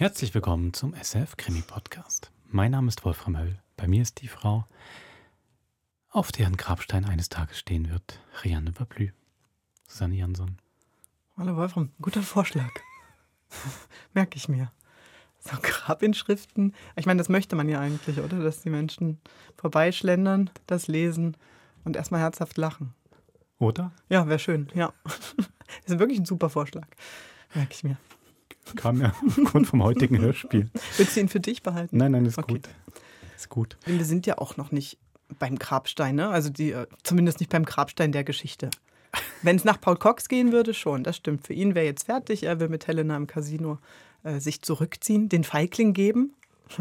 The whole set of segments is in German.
Herzlich willkommen zum SF Krimi Podcast. Mein Name ist Wolfram Höll. Bei mir ist die Frau, auf deren Grabstein eines Tages stehen wird, Rianne Verblü. Susanne Jansson. Hallo Wolfram, guter Vorschlag. Merke ich mir. So Grabinschriften. Ich meine, das möchte man ja eigentlich, oder? Dass die Menschen vorbeischlendern, das lesen und erstmal herzhaft lachen. Oder? Ja, wäre schön, ja. Das ist wirklich ein super Vorschlag. Merke ich mir. Kam ja aufgrund vom heutigen Hörspiel. Willst du ihn für dich behalten? Nein, nein, ist Okay. gut. Ist gut. Wir sind ja auch noch nicht beim Grabstein, ne? Also die, äh, zumindest nicht beim Grabstein der Geschichte. Wenn es nach Paul Cox gehen würde, schon, das stimmt. Für ihn wäre jetzt fertig. Er will mit Helena im Casino äh, sich zurückziehen, den Feigling geben.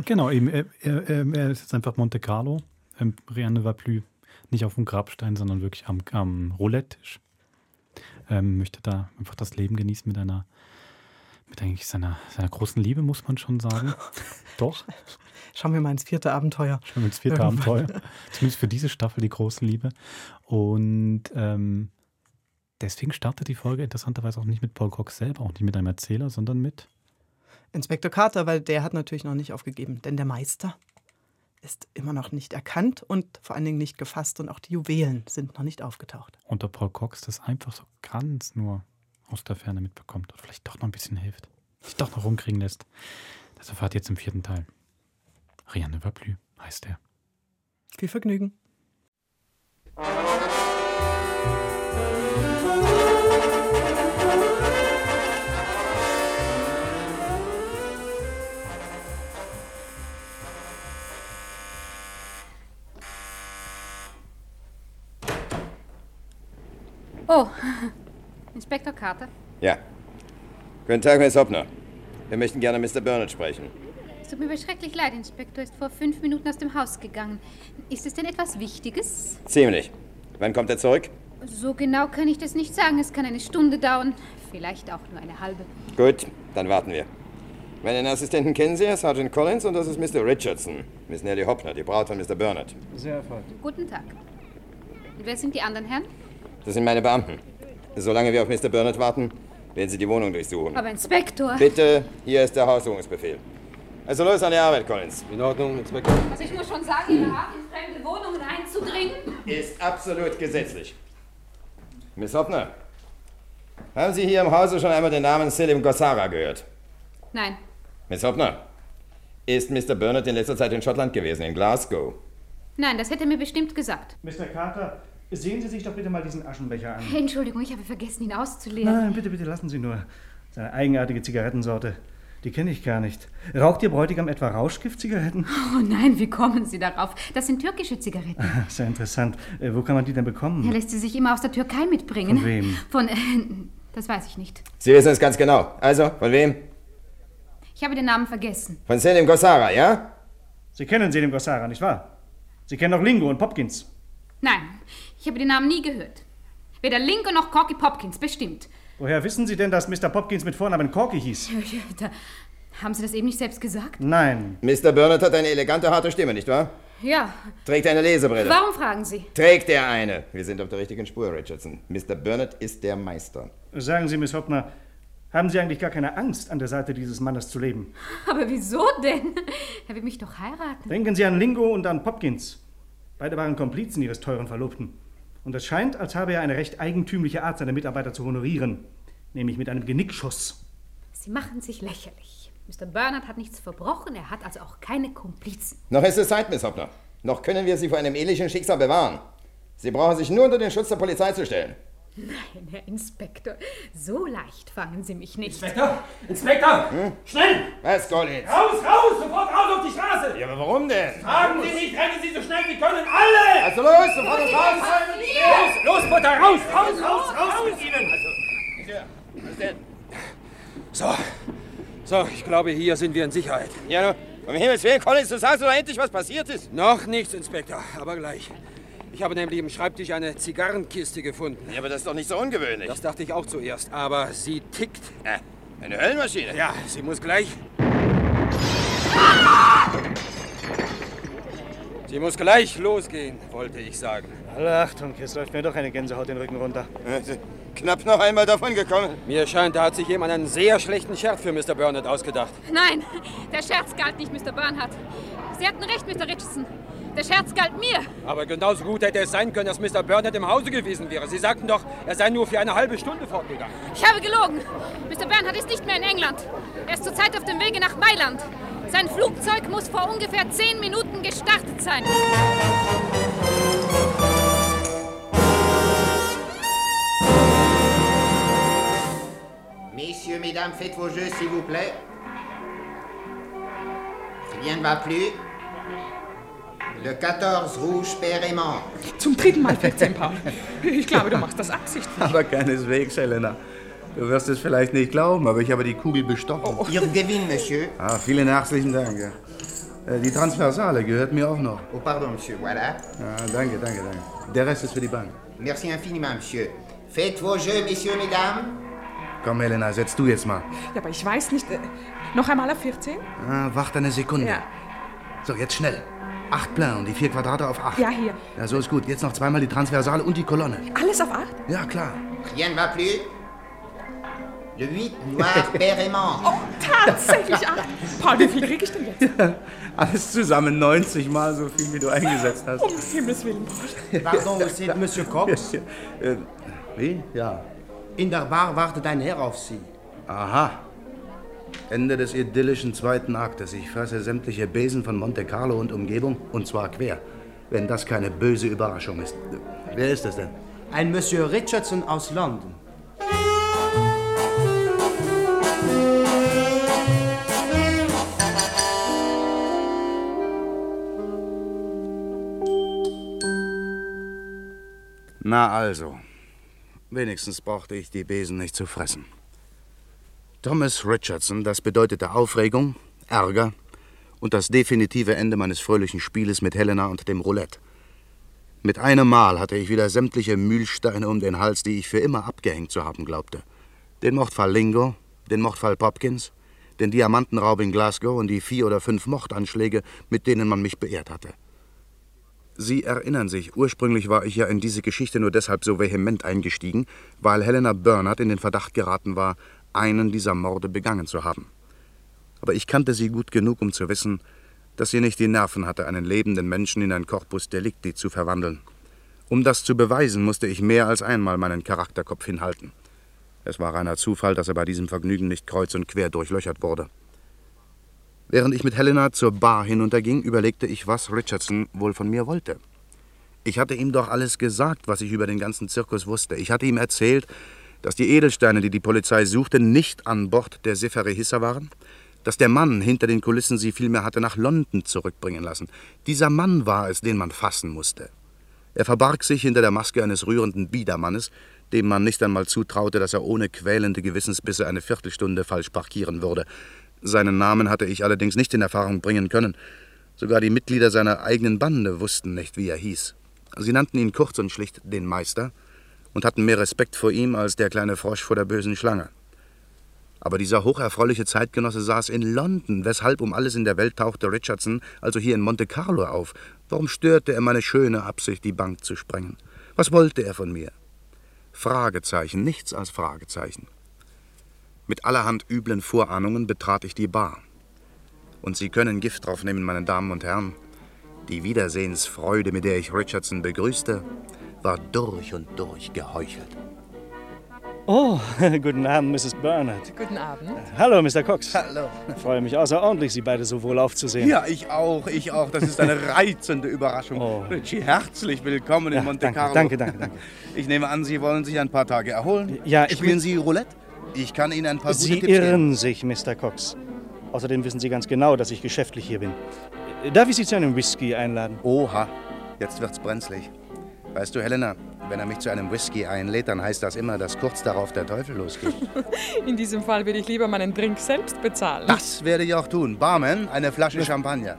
Genau, eben, er, er, er ist jetzt einfach Monte Carlo. Ähm, Rianne Verblü nicht auf dem Grabstein, sondern wirklich am, am Roulette-Tisch. Ähm, möchte da einfach das Leben genießen mit einer, mit eigentlich seiner, seiner großen Liebe, muss man schon sagen. Doch, Schauen wir mal ins vierte Abenteuer. schon ins vierte. Abenteuer. Zumindest für diese Staffel die große Liebe. Und ähm, deswegen startet die Folge interessanterweise auch nicht mit Paul Cox selber, auch nicht mit einem Erzähler, sondern mit Inspektor Carter, weil der hat natürlich noch nicht aufgegeben. Denn der Meister ist immer noch nicht erkannt und vor allen Dingen nicht gefasst. Und auch die Juwelen sind noch nicht aufgetaucht. unter Paul Cox das einfach so ganz nur aus der Ferne mitbekommt oder vielleicht doch noch ein bisschen hilft, sich doch noch rumkriegen lässt. Das erfahrt ihr jetzt im vierten Teil. Rianne Verblü heißt er. Viel Vergnügen. Oh, Inspektor Carter. Ja. Guten Tag, Miss Hoppner. Wir möchten gerne Mr. Burnett sprechen. Es tut mir aber schrecklich leid, Inspektor ist vor fünf Minuten aus dem Haus gegangen. Ist es denn etwas Wichtiges? Ziemlich. Wann kommt er zurück? So genau kann ich das nicht sagen. Es kann eine Stunde dauern, vielleicht auch nur eine halbe. Gut, dann warten wir. Meinen Assistenten kennen Sie, Sergeant Collins, und das ist Mr. Richardson. Miss Nellie Hoppner, die Braut von Mr. Burnett. Sehr erfreut. Guten Tag. Und wer sind die anderen Herren? Das sind meine Beamten. Solange wir auf Mr. Burnett warten, werden Sie die Wohnung durchsuchen. Aber Inspektor. Bitte, hier ist der Haussuchungsbefehl. Also los an die Arbeit, Collins. In Ordnung, Inspektor. Also ich muss schon sagen, Ihre Art, in fremde Wohnungen einzudringen. Ist absolut gesetzlich. Miss Hoppner, haben Sie hier im Hause schon einmal den Namen Selim Gossara gehört? Nein. Miss Hoppner, ist Mr. Burnett in letzter Zeit in Schottland gewesen, in Glasgow? Nein, das hätte er mir bestimmt gesagt. Mr. Carter, sehen Sie sich doch bitte mal diesen Aschenbecher an. Entschuldigung, ich habe vergessen, ihn auszuleeren. Nein, bitte, bitte lassen Sie nur. Seine eigenartige Zigarettensorte. Die kenne ich gar nicht. Raucht Ihr Bräutigam etwa Rauschgiftzigaretten? Oh nein, wie kommen Sie darauf? Das sind türkische Zigaretten. Sehr interessant. Äh, wo kann man die denn bekommen? Er lässt sie sich immer aus der Türkei mitbringen. Von wem? Von, äh, das weiß ich nicht. Sie wissen es ganz genau. Also, von wem? Ich habe den Namen vergessen. Von Selim Gossara, ja? Sie kennen Selim Gossara, nicht wahr? Sie kennen auch Lingo und Popkins. Nein, ich habe den Namen nie gehört. Weder Linko noch Corky Popkins, bestimmt. Woher wissen Sie denn, dass Mr. Popkins mit Vornamen Corky hieß? Da, haben Sie das eben nicht selbst gesagt? Nein. Mr. Burnett hat eine elegante, harte Stimme, nicht wahr? Ja. Trägt eine Lesebrille. Warum fragen Sie? Trägt er eine? Wir sind auf der richtigen Spur, Richardson. Mr. Burnett ist der Meister. Sagen Sie, Miss Hoppner, haben Sie eigentlich gar keine Angst, an der Seite dieses Mannes zu leben? Aber wieso denn? Er will mich doch heiraten. Denken Sie an Lingo und an Popkins. Beide waren Komplizen Ihres teuren Verlobten. Und es scheint, als habe er eine recht eigentümliche Art, seine Mitarbeiter zu honorieren. Nämlich mit einem Genickschuss. Sie machen sich lächerlich. Mr. Bernard hat nichts verbrochen, er hat also auch keine Komplizen. Noch ist es Zeit, Miss Hoppner. Noch können wir Sie vor einem ähnlichen Schicksal bewahren. Sie brauchen sich nur unter den Schutz der Polizei zu stellen. Nein, Herr Inspektor, so leicht fangen Sie mich nicht. Inspektor! Inspektor! Schnell! Was, Collins? Raus, raus! Sofort raus auf die Straße! Ja, aber warum denn? Fragen Sie nicht, rennen Sie so schnell wie können! Alle! Also los, sofort raus! Los, los, Mutter, raus! Raus, raus, raus mit Ihnen! Was denn? So. So, ich glaube, hier sind wir in Sicherheit. Ja, um Himmels Willen, Collins, du sagst doch endlich, was passiert ist. Noch nichts, Inspektor, aber gleich. Ich habe nämlich im Schreibtisch eine Zigarrenkiste gefunden. Ja, aber das ist doch nicht so ungewöhnlich. Das dachte ich auch zuerst, aber sie tickt. Äh, eine Höllenmaschine. Ja, sie muss gleich. Sie muss gleich losgehen, wollte ich sagen. Alle Achtung, jetzt läuft mir doch eine Gänsehaut den Rücken runter. Äh, knapp noch einmal davon gekommen. Mir scheint, da hat sich jemand einen sehr schlechten Scherz für Mr. Burnett ausgedacht. Nein, der Scherz galt nicht Mr. Bernhardt. Sie hatten recht, Mr. Richardson. Der Scherz galt mir. Aber genauso gut hätte es sein können, dass Mr. Burnett im Hause gewesen wäre. Sie sagten doch, er sei nur für eine halbe Stunde fortgegangen. Ich habe gelogen. Mr. Bernhardt ist nicht mehr in England. Er ist zurzeit auf dem Wege nach Mailand. Sein Flugzeug muss vor ungefähr zehn Minuten gestartet sein. Messieurs, mesdames, faites vos jeux, s'il vous plaît. Rien ne va plus. Le 14 rouge manque. Zum dritten Mal 14 Paul. Ich glaube, du machst das absichtlich. Aber keineswegs, Helena. Du wirst es vielleicht nicht glauben, aber ich habe die Kugel bestochen. Oh, Ihr Gewinn, Monsieur. Ah, vielen herzlichen Dank. Äh, Die Transversale gehört mir auch noch. Oh, pardon, Monsieur, voilà. Ja, danke, danke, danke. Der Rest ist für die Bank. Merci infiniment, Monsieur. Faites vos jeux, Messieurs, Mesdames. Komm, Helena, setz du jetzt mal. Ja, aber ich weiß nicht. Äh, noch einmal auf 14? Ah, wart eine Sekunde. Ja. So, jetzt schnell. Acht Plein und die vier Quadrate auf acht. Ja, hier. Ja, so ist gut. Jetzt noch zweimal die Transversale und die Kolonne. Alles auf 8? Ja, klar. Rien ne va plus. Le 8 noir manque. Oh, tatsächlich 8. Paul, wie viel krieg ich denn jetzt? Alles zusammen 90 Mal so viel, wie du eingesetzt hast. Um Himmels Willen, Paul. Pardon, c'est Monsieur Cox. Äh, wie? Ja. In der Bar wartet ein Herr auf Sie. Aha. Ende des idyllischen zweiten Aktes. Ich fresse sämtliche Besen von Monte Carlo und Umgebung, und zwar quer. Wenn das keine böse Überraschung ist. Wer ist das denn? Ein Monsieur Richardson aus London. Na also. Wenigstens brauchte ich die Besen nicht zu fressen. Thomas Richardson, das bedeutete Aufregung, Ärger und das definitive Ende meines fröhlichen Spieles mit Helena und dem Roulette. Mit einem Mal hatte ich wieder sämtliche Mühlsteine um den Hals, die ich für immer abgehängt zu haben glaubte. Den Mordfall Lingo, den Mordfall Popkins, den Diamantenraub in Glasgow und die vier oder fünf Mordanschläge, mit denen man mich beehrt hatte. Sie erinnern sich, ursprünglich war ich ja in diese Geschichte nur deshalb so vehement eingestiegen, weil Helena Bernhardt in den Verdacht geraten war, einen dieser Morde begangen zu haben. Aber ich kannte sie gut genug, um zu wissen, dass sie nicht die Nerven hatte, einen lebenden Menschen in ein Corpus Delicti zu verwandeln. Um das zu beweisen, musste ich mehr als einmal meinen Charakterkopf hinhalten. Es war reiner Zufall, dass er bei diesem Vergnügen nicht kreuz und quer durchlöchert wurde. Während ich mit Helena zur Bar hinunterging, überlegte ich, was Richardson wohl von mir wollte. Ich hatte ihm doch alles gesagt, was ich über den ganzen Zirkus wusste. Ich hatte ihm erzählt, dass die Edelsteine, die die Polizei suchte, nicht an Bord der Sefere Hissa waren, dass der Mann hinter den Kulissen sie vielmehr hatte nach London zurückbringen lassen. Dieser Mann war es, den man fassen musste. Er verbarg sich hinter der Maske eines rührenden Biedermannes, dem man nicht einmal zutraute, dass er ohne quälende Gewissensbisse eine Viertelstunde falsch parkieren würde. Seinen Namen hatte ich allerdings nicht in Erfahrung bringen können. Sogar die Mitglieder seiner eigenen Bande wussten nicht, wie er hieß. Sie nannten ihn kurz und schlicht den Meister und hatten mehr Respekt vor ihm als der kleine Frosch vor der bösen Schlange. Aber dieser hocherfreuliche Zeitgenosse saß in London. Weshalb um alles in der Welt tauchte Richardson also hier in Monte Carlo auf? Warum störte er meine schöne Absicht, die Bank zu sprengen? Was wollte er von mir? Fragezeichen, nichts als Fragezeichen. Mit allerhand üblen Vorahnungen betrat ich die Bar. Und Sie können Gift drauf nehmen, meine Damen und Herren. Die Wiedersehensfreude, mit der ich Richardson begrüßte, war durch und durch geheuchelt. Oh, guten Abend, Mrs. Bernard. Guten Abend. Hallo, Mr. Cox. Hallo. Ich freue mich außerordentlich, Sie beide so wohlauf zu sehen. Ja, ich auch, ich auch. Das ist eine reizende Überraschung. Oh. Richie, herzlich willkommen Ja, in Monte danke, Carlo. danke, danke, danke. Ich nehme an, Sie wollen sich ein paar Tage erholen. Ja, ich Spielen Sie Roulette? Ich kann Ihnen ein paar Sie gute Tipps irren sich, Mr. Cox. Außerdem wissen Sie ganz genau, dass ich geschäftlich hier bin. Darf ich Sie zu einem Whisky einladen? Oha, jetzt wird's brenzlig. Weißt du, Helena, wenn er mich zu einem Whisky einlädt, dann heißt das immer, dass kurz darauf der Teufel losgeht. In diesem Fall würde ich lieber meinen Drink selbst bezahlen. Das werde ich auch tun. Barman, eine Flasche Champagner.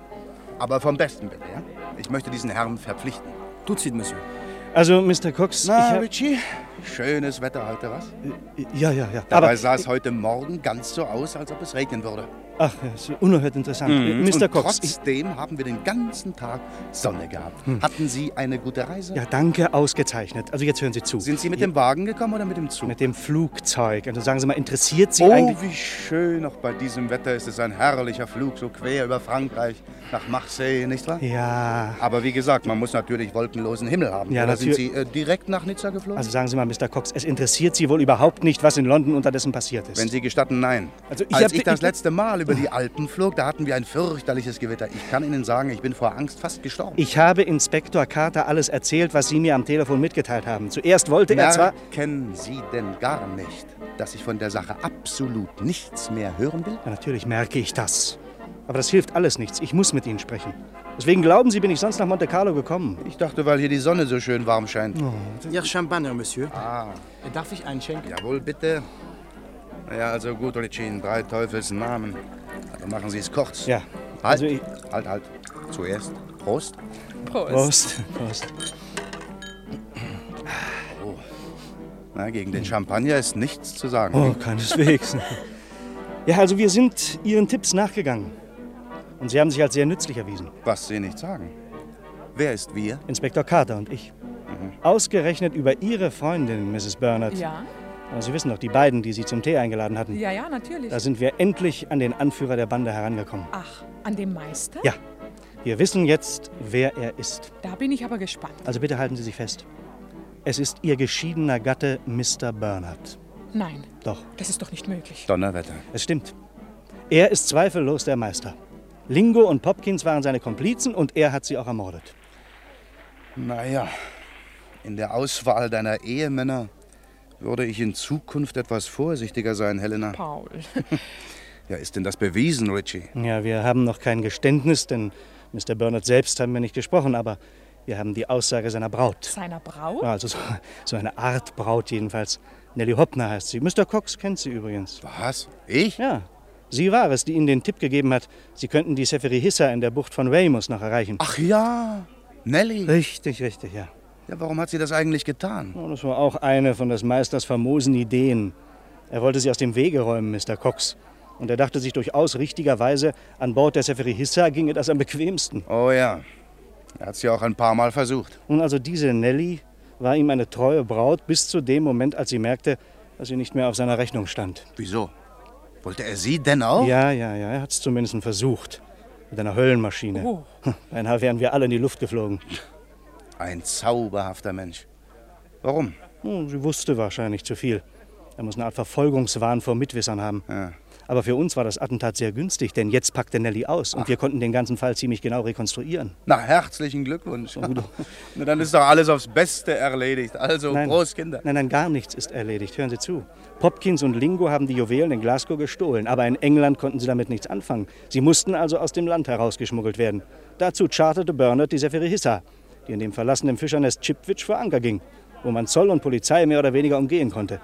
Aber vom Besten bitte, ja? Ich möchte diesen Herrn verpflichten. Tout de suite, Monsieur. Also, Mr. Cox, Na, ich hab- Richie, Schönes Wetter heute, was? Ja, ja, ja. Dabei Aber, sah es heute Morgen ganz so aus, als ob es regnen würde. ach, das ist unerhört interessant. Mhm. Mr. Und Cox, trotzdem haben wir den ganzen Tag Sonne gehabt. Hm. Hatten Sie eine gute Reise? ja, danke, ausgezeichnet. Also jetzt hören Sie zu. Sind Sie mit dem Wagen gekommen oder mit dem Zug? Mit dem Flugzeug. Also sagen Sie mal, interessiert Sie oh, eigentlich... wie schön. Auch bei diesem Wetter ist es ein herrlicher Flug, so quer über Frankreich nach Marseille, nicht wahr? Ja, Aber wie gesagt, man muss natürlich wolkenlosen Himmel haben. Ja, Oder sind Sie natürlich. äh, direkt nach Nizza geflogen? also sagen Sie mal, Mr. Cox, es interessiert Sie wohl überhaupt nicht, was in London unterdessen passiert ist. Wenn Sie gestatten, nein. Also ich Als ich das letzte Mal über die Alpen flog, da hatten wir ein fürchterliches Gewitter. Ich kann Ihnen sagen, ich bin vor Angst fast gestorben. Ich habe Inspektor Carter alles erzählt, was Sie mir am Telefon mitgeteilt haben. Zuerst wollte er zwar... Merken Sie denn gar nicht, dass ich von der Sache absolut nichts mehr hören will? Ja, natürlich merke ich das. Aber das hilft alles nichts. Ich muss mit Ihnen sprechen. Deswegen glauben Sie, bin ich sonst nach Monte Carlo gekommen. Ich dachte, weil hier die Sonne so schön warm scheint. Ihr Champagner, Monsieur. Ah, Darf ich einschenken? jawohl, bitte. Ja, also gut, Olicin, drei Teufels Namen. Aber machen Sie es kurz. Ja, Halt, also ich- halt, halt. Zuerst Prost. Prost. Prost. Prost. Na, gegen den Champagner ist nichts zu sagen. Oh, keineswegs. Ja, also wir sind Ihren Tipps nachgegangen. Und Sie haben sich als sehr nützlich erwiesen. Was Sie nicht sagen. Wer ist wir? Inspektor Carter und ich. Mhm. Ausgerechnet über Ihre Freundin, Mrs. Bernard. Ja, Aber Sie wissen doch, die beiden, die Sie zum Tee eingeladen hatten. ja, ja, natürlich. Da sind wir endlich an den Anführer der Bande herangekommen. Ach, an dem Meister? Ja, wir wissen jetzt, wer er ist. Da bin ich aber gespannt. Also bitte halten Sie sich fest. Es ist Ihr geschiedener Gatte, Mr. Bernard. Nein, Doch, das ist doch nicht möglich. Donnerwetter. es stimmt. Er ist zweifellos der Meister. Lingo und Popkins waren seine Komplizen und er hat sie auch ermordet. Naja, in der Auswahl deiner Ehemänner würde ich in Zukunft etwas vorsichtiger sein, Helena. Paul. Ja, ist denn das bewiesen, Richie? Ja, wir haben noch kein Geständnis, denn Mr. Bernard selbst haben wir nicht gesprochen, aber wir haben die Aussage seiner Braut. Seiner Braut? Ja, Also so, so eine Art Braut jedenfalls. Nellie Hoppner heißt sie. Mr. Cox kennt sie übrigens. Was? Ich? Ja. Sie war es, die Ihnen den Tipp gegeben hat, Sie könnten die Sephiri-Hissa in der Bucht von Weymouth noch erreichen. Ach ja, Nellie. Richtig, richtig, ja. Ja, warum hat sie das eigentlich getan? Oh, das war auch eine von des Meisters famosen Ideen. Er wollte sie aus dem Wege räumen, Mr. Cox. Und er dachte sich durchaus richtigerweise, an Bord der Sephiri-Hissa ginge das am bequemsten. Oh ja, er hat sie auch ein paar Mal versucht. Nun, also diese Nellie war ihm eine treue Braut bis zu dem Moment, als sie merkte, dass sie nicht mehr auf seiner Rechnung stand. Wieso? Wollte er sie denn auch? Ja, ja, ja, er hat es zumindest versucht. Mit einer Höllenmaschine. Oh. Hm, Beinahe wären wir alle in die Luft geflogen. Ein zauberhafter Mensch. Warum? Hm, Sie wusste wahrscheinlich zu viel. Er muss eine Art Verfolgungswahn vor Mitwissern haben. Ja. Aber für uns war das Attentat sehr günstig, denn jetzt packte Nellie aus und wir konnten den ganzen Fall ziemlich genau rekonstruieren. Na, herzlichen Glückwunsch. Na, dann ist doch alles aufs Beste erledigt. Also, Nein. Prost, Kinder. Nein, nein, gar nichts ist erledigt. Hören Sie zu. Popkins und Lingo haben die Juwelen in Glasgow gestohlen, aber in England konnten sie damit nichts anfangen. Sie mussten also aus dem Land herausgeschmuggelt werden. Dazu charterte Bernard die Sephiri-Hissa, die in dem verlassenen Fischernest Chipwich vor Anker ging, wo man Zoll und Polizei mehr oder weniger umgehen konnte.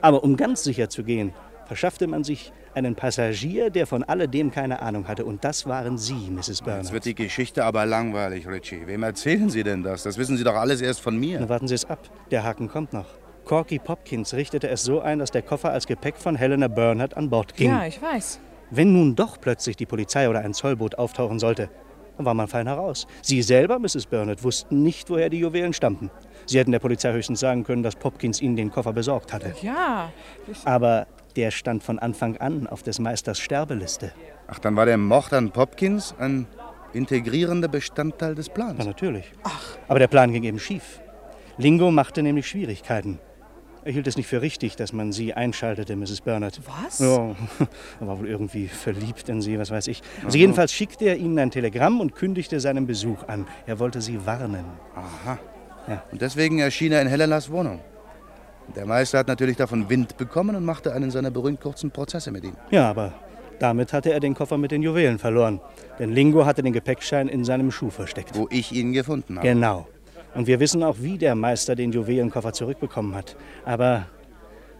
Aber um ganz sicher zu gehen, verschaffte man sich einen Passagier, der von alledem keine Ahnung hatte. Und das waren Sie, Mrs. Bernard. Jetzt wird die Geschichte aber langweilig, Richie. Wem erzählen Sie denn das? Das wissen Sie doch alles erst von mir. Na, warten Sie es ab. Der Haken kommt noch. Corky Popkins richtete es so ein, dass der Koffer als Gepäck von Helena Bernhardt an Bord ging. Ja, ich weiß. Wenn nun doch plötzlich die Polizei oder ein Zollboot auftauchen sollte, dann war man fein heraus. Sie selber, Mrs. Bernard, wussten nicht, woher die Juwelen stammten. Sie hätten der Polizei höchstens sagen können, dass Popkins ihnen den Koffer besorgt hatte. Ja. Aber der stand von Anfang an auf des Meisters Sterbeliste. Ach, dann war der Mord an Popkins ein integrierender Bestandteil des Plans. Ja, natürlich. Aber der Plan ging eben schief. Lingo machte nämlich Schwierigkeiten. Er hielt es nicht für richtig, dass man sie einschaltete, Mrs. Bernard. Was? Ja, er war wohl irgendwie verliebt in sie, was weiß ich. Also jedenfalls schickte er ihnen ein Telegramm und kündigte seinen Besuch an. Er wollte sie warnen. Aha. Ja. Und deswegen erschien er in Helenas Wohnung. Der Meister hat natürlich davon Wind bekommen und machte einen seiner berühmt kurzen Prozesse mit ihm. Ja, aber damit hatte er den Koffer mit den Juwelen verloren. Denn Lingo hatte den Gepäckschein in seinem Schuh versteckt. Wo ich ihn gefunden habe. Genau. Und wir wissen auch, wie der Meister den Juwelenkoffer zurückbekommen hat. Aber,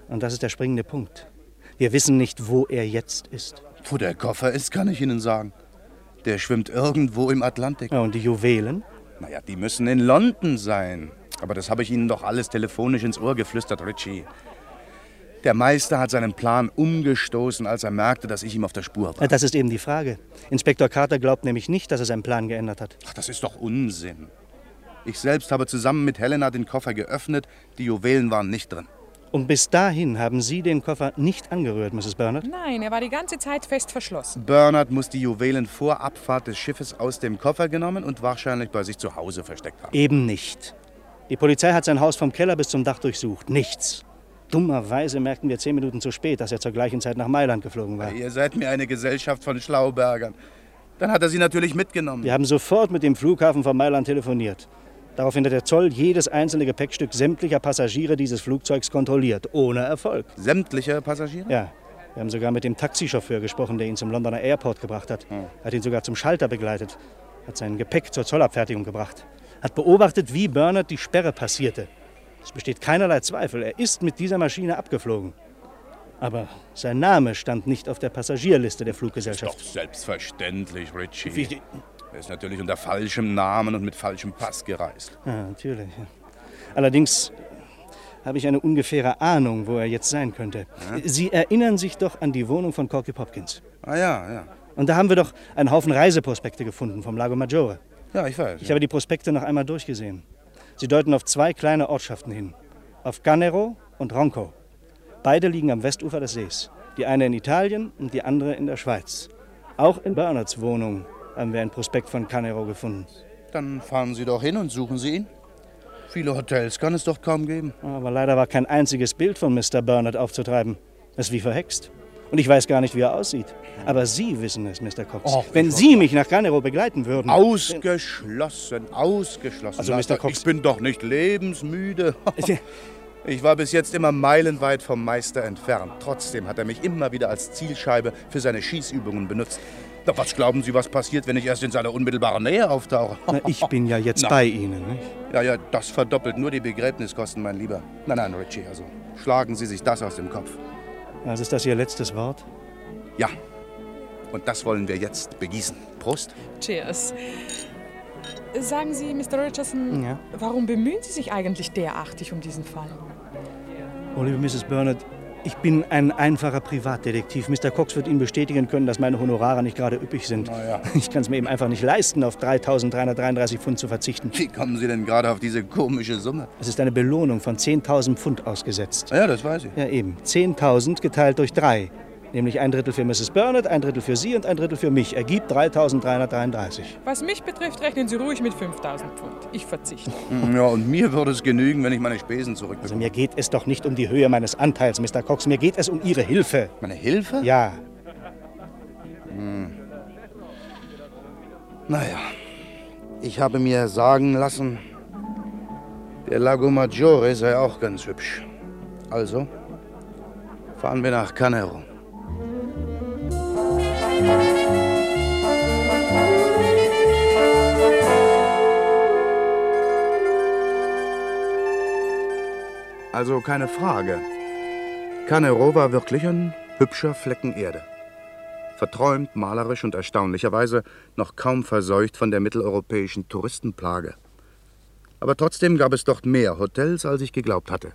und das ist der springende Punkt, wir wissen nicht, wo er jetzt ist. Wo der Koffer ist, kann ich Ihnen sagen. Der schwimmt irgendwo im Atlantik. Ja, und die Juwelen? Naja, die müssen in London sein. Aber das habe ich Ihnen doch alles telefonisch ins Ohr geflüstert, Richie. Der Meister hat seinen Plan umgestoßen, als er merkte, dass ich ihm auf der Spur war. Das ist eben die Frage. Inspektor Carter glaubt nämlich nicht, dass er seinen Plan geändert hat. Ach, das ist doch Unsinn. Ich selbst habe zusammen mit Helena den Koffer geöffnet. Die Juwelen waren nicht drin. Und bis dahin haben Sie den Koffer nicht angerührt, Mrs. Bernard? Nein, er war die ganze Zeit fest verschlossen. Bernard muss die Juwelen vor Abfahrt des Schiffes aus dem Koffer genommen und wahrscheinlich bei sich zu Hause versteckt haben. Eben nicht. Die Polizei hat sein Haus vom Keller bis zum Dach durchsucht. Nichts. Dummerweise merkten wir zehn Minuten zu spät, dass er zur gleichen Zeit nach Mailand geflogen war. Ihr seid mir eine Gesellschaft von Schlaubergern. Dann hat er sie natürlich mitgenommen. Wir haben sofort mit dem Flughafen von Mailand telefoniert. Daraufhin hat der Zoll jedes einzelne Gepäckstück sämtlicher Passagiere dieses Flugzeugs kontrolliert, ohne Erfolg. Sämtliche Passagiere? Ja. Wir haben sogar mit dem Taxichauffeur gesprochen, der ihn zum Londoner Airport gebracht hat. Hm. Hat ihn sogar zum Schalter begleitet. Hat sein Gepäck zur Zollabfertigung gebracht. Hat beobachtet, wie Bernard die Sperre passierte. Es besteht keinerlei Zweifel, er ist mit dieser Maschine abgeflogen. Aber sein Name stand nicht auf der Passagierliste der Fluggesellschaft. Doch selbstverständlich, Richie. Wie- er ist natürlich unter falschem Namen und mit falschem Pass gereist. Ja, natürlich. ja. Allerdings habe ich eine ungefähre Ahnung, wo er jetzt sein könnte. Sie erinnern sich doch an die Wohnung von Corky Popkins. Ah ja, ja. Und da haben wir doch einen Haufen Reiseprospekte gefunden vom Lago Maggiore. Ja, ich weiß. Ich habe die Prospekte noch einmal durchgesehen. Sie deuten auf zwei kleine Ortschaften hin. Auf Canero und Ronco. Beide liegen am Westufer des Sees. Die eine in Italien und die andere in der Schweiz. Auch in Bernards Wohnung haben wir einen Prospekt von Canero gefunden. Dann fahren Sie doch hin und suchen Sie ihn. Viele Hotels kann es doch kaum geben. Aber leider war kein einziges Bild von Mr. Bernard aufzutreiben. Es ist wie verhext. Und ich weiß gar nicht, wie er aussieht. Aber Sie wissen es, Mr. Cox. Och, Wenn Sie mich nach Canero begleiten würden. Ausgeschlossen, ausgeschlossen. Also, Mr. Cox- Ich bin doch nicht lebensmüde. Ich war bis jetzt immer meilenweit vom Meister entfernt. Trotzdem hat er mich immer wieder als Zielscheibe für seine Schießübungen benutzt. Na, was glauben Sie, was passiert, wenn ich erst in seiner unmittelbaren Nähe auftauche? Na, ich bin ja jetzt Na. bei Ihnen. Nicht? Ja, ja, das verdoppelt nur die Begräbniskosten, mein Lieber. Nein, nein, Richie, also schlagen Sie sich das aus dem Kopf. Also ist das Ihr letztes Wort? Ja. Und das wollen wir jetzt begießen. Prost. Cheers. Sagen Sie, Mr. Richardson, Ja? warum bemühen Sie sich eigentlich derartig um diesen Fall? Oh, liebe Mrs. Bernard, ich bin ein einfacher Privatdetektiv. Mr. Cox wird Ihnen bestätigen können, dass meine Honorare nicht gerade üppig sind. ja. Ich kann es mir eben einfach nicht leisten, auf 3.333 Pfund zu verzichten. Wie kommen Sie denn gerade auf diese komische Summe? Es ist eine Belohnung von 10.000 Pfund ausgesetzt. Ja, das weiß ich. Ja, eben. 10.000 geteilt durch drei. Nämlich ein Drittel für Mrs. Bernard, ein Drittel für Sie und ein Drittel für mich. Ergibt 3.333. Was mich betrifft, rechnen Sie ruhig mit 5000 Pfund. Ich verzichte. Ja, und mir würde es genügen, wenn ich meine Spesen zurückbekomme. Also mir geht es doch nicht um die Höhe meines Anteils, Mr. Cox. Mir geht es um Ihre Hilfe. Meine Hilfe? Ja. Hm. Naja, ich habe mir sagen lassen, der Lago Maggiore sei auch ganz hübsch. Also fahren wir nach Canero. Also keine Frage. Canero war wirklich ein hübscher Flecken Erde. Verträumt, malerisch und erstaunlicherweise noch kaum verseucht von der mitteleuropäischen Touristenplage. Aber trotzdem gab es dort mehr Hotels, als ich geglaubt hatte.